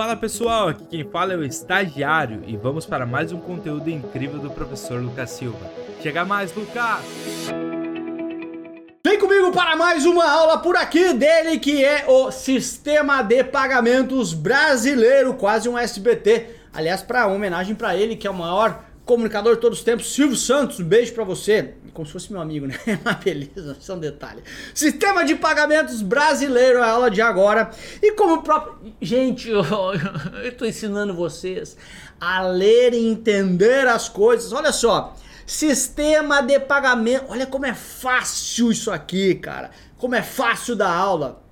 Fala pessoal, aqui quem fala é o estagiário e vamos para mais um conteúdo incrível do professor Lucas Silva. Chega mais, Lucas! Vem comigo para mais uma aula por aqui dele que é o Sistema de Pagamentos Brasileiro, quase um SBT. Aliás, para homenagem para ele, que é o maior comunicador de todos os tempos, Silvio Santos, um beijo para você. Como se fosse meu amigo, né? Mas beleza, só um detalhe. Sistema de pagamentos brasileiro, é a aula de agora. E como o próprio. Gente, eu, tô ensinando vocês a ler e entender as coisas. Olha só. Sistema de pagamento. Olha como é fácil isso aqui, cara. Como é fácil da aula.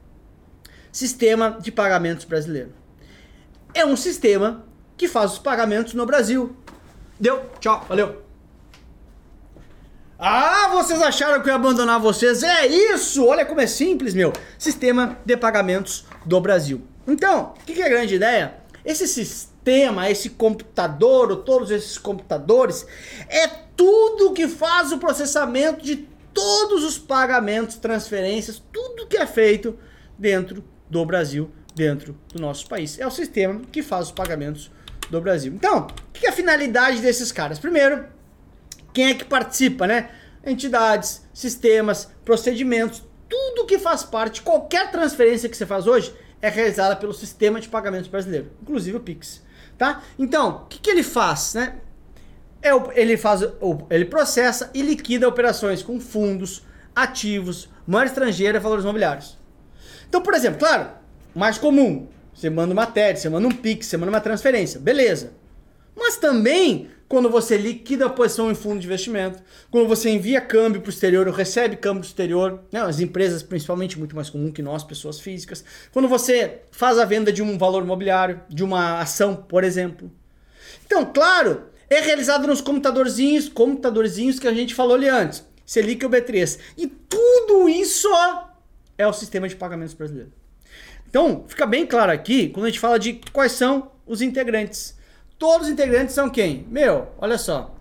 Sistema de pagamentos brasileiro. É um sistema que faz os pagamentos no Brasil. Deu, tchau, valeu. Ah, vocês acharam que eu ia abandonar vocês? É isso! Olha como é simples, meu. Sistema de pagamentos do Brasil. Então, o que, que é a grande ideia? Esse sistema, esse computador, ou todos esses computadores, é tudo que faz o processamento de todos os pagamentos, transferências, tudo que é feito dentro do Brasil, dentro do nosso país. É o sistema que faz os pagamentos do Brasil. Então, o que é a finalidade desses caras? Primeiro, quem é que participa, né? Entidades, sistemas, procedimentos, tudo que faz parte, qualquer transferência que você faz hoje é realizada pelo sistema de pagamentos brasileiro, inclusive o Pix, tá? Então, o que, que ele faz, né? É, ele faz, ele processa e liquida operações com fundos, ativos, moeda estrangeira, valores mobiliários. Então, por exemplo, claro, mais comum, você manda uma TED, você manda um Pix, você manda uma transferência. Beleza. Mas também quando você liquida a posição em fundo de investimento, quando você envia câmbio para o exterior ou recebe câmbio para o exterior, né, as empresas principalmente muito mais comum que nós, pessoas físicas, quando você faz a venda de um valor imobiliário, de uma ação, por exemplo. Então, claro, é realizado nos computadorzinhos, computadorzinhos que a gente falou ali antes, Selic ou B3. E tudo isso é o sistema de pagamentos brasileiro. Então, fica bem claro aqui quando a gente fala de quais são os integrantes. Todos os integrantes são quem? Meu, olha só.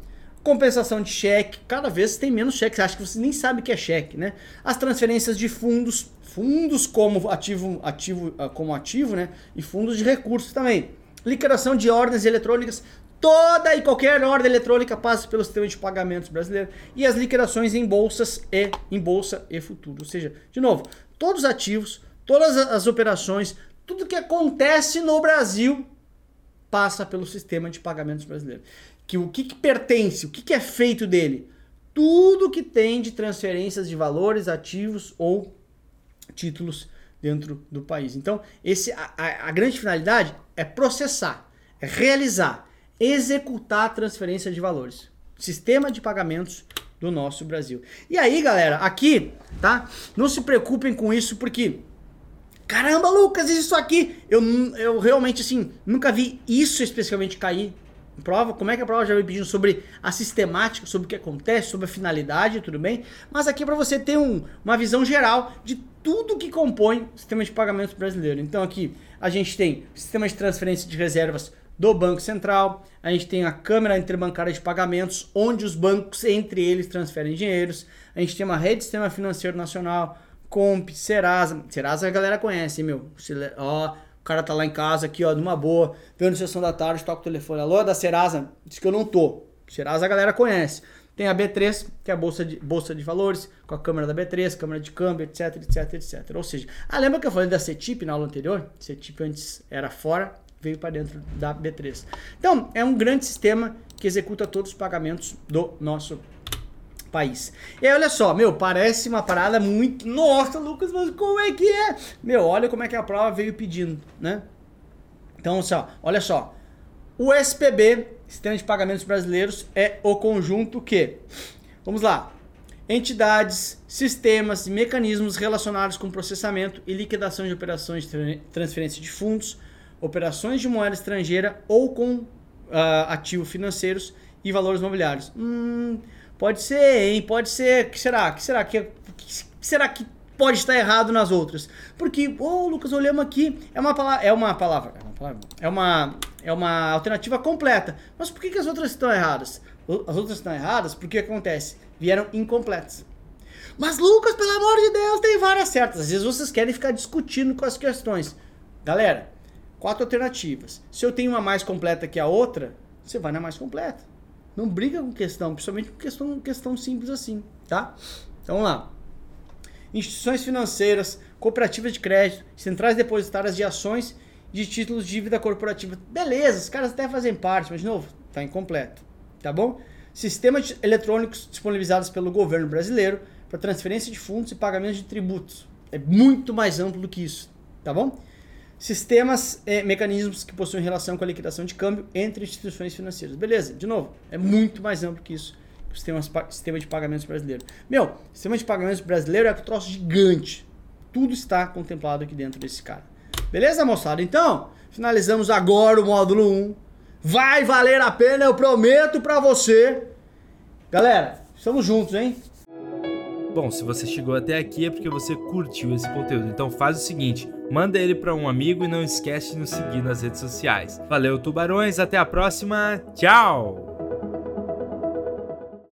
Compensação de cheque, cada vez tem menos cheques, acho que você nem sabe o que é cheque, né? As transferências de fundos, fundos como ativo, ativo, ah, como ativo, né? E fundos de recursos também. Liquidação de ordens eletrônicas, toda e qualquer ordem eletrônica passa pelo sistema de pagamentos brasileiro e as liquidações em bolsas e em bolsa e futuro. Ou seja, de novo, todos os ativos, todas as operações, tudo que acontece no Brasil passa pelo sistema de pagamentos brasileiro. Que o que, que pertence, o que, que é feito dele? Tudo que tem de transferências de valores, ativos ou títulos dentro do país. Então, esse, a, a, a grande finalidade é processar, é realizar, executar a transferência de valores. Sistema de pagamentos do nosso Brasil. E aí, galera, aqui, tá? Não se preocupem com isso, porque Caramba, Lucas, isso aqui. Eu, eu realmente, assim, nunca vi isso especificamente cair em prova. Como é que a prova já veio pedindo sobre a sistemática, sobre o que acontece, sobre a finalidade, tudo bem? Mas aqui é para você ter um, uma visão geral de tudo que compõe o sistema de pagamentos brasileiro. Então aqui a gente tem o sistema de transferência de reservas do Banco Central, a gente tem a Câmara Interbancária de Pagamentos, onde os bancos entre eles transferem dinheiros, a gente tem uma rede de sistema financeiro nacional, Comp, Serasa. Serasa a galera conhece, hein, meu. Ó, o cara tá lá em casa aqui, ó, numa boa, vendo sessão da tarde, toca o telefone. Alô, da Serasa? Diz que eu não tô. Serasa a galera conhece. Tem a B3, que é a bolsa de, bolsa de valores, com a câmera da B3, câmera de câmbio, etc, etc, etc. Ou seja, ah, lembra que eu falei da CETIP na aula anterior? CETIP antes era fora, veio para dentro da B3. Então, é um grande sistema que executa todos os pagamentos do nosso país. E aí, olha só, meu, parece uma parada muito. Nossa, Lucas, mas como é que é? Meu, olha como é que a prova veio pedindo, né? Então, só, olha só. O SPB, Sistema de Pagamentos Brasileiros, é o conjunto que. Vamos lá. Entidades, sistemas e mecanismos relacionados com processamento e liquidação de operações de transferência de fundos, operações de moeda estrangeira ou com uh, ativos financeiros e valores mobiliários. Hum, Pode ser, hein? Pode ser. que será? que será que, que será que pode estar errado nas outras? Porque, ô oh, Lucas, olhamos aqui, é é uma palavra, é uma palavra, é uma, é uma alternativa completa. Mas por que, que as outras estão erradas? As outras estão erradas porque acontece, vieram incompletas. Mas Lucas, pelo amor de Deus, tem várias certas. Às vezes vocês querem ficar discutindo com as questões. Galera, quatro alternativas. Se eu tenho uma mais completa que a outra, você vai na mais completa. Não briga com questão, principalmente com questão, questão simples assim, tá? Então vamos lá. Instituições financeiras, cooperativas de crédito, centrais depositárias de ações de títulos de dívida corporativa. Beleza, os caras até fazem parte, mas de novo, tá incompleto, tá bom? Sistemas eletrônicos disponibilizados pelo governo brasileiro para transferência de fundos e pagamento de tributos. É muito mais amplo do que isso, tá bom? Sistemas, eh, mecanismos que possuem relação com a liquidação de câmbio entre instituições financeiras. Beleza, de novo, é muito mais amplo que isso. O sistema, sistema de pagamentos brasileiro. Meu, sistema de pagamentos brasileiro é um troço gigante. Tudo está contemplado aqui dentro desse cara. Beleza, moçada? Então, finalizamos agora o módulo 1. Vai valer a pena, eu prometo pra você. Galera, estamos juntos, hein? Bom, se você chegou até aqui é porque você curtiu esse conteúdo. Então faz o seguinte, manda ele para um amigo e não esquece de nos seguir nas redes sociais. Valeu, tubarões, até a próxima. Tchau.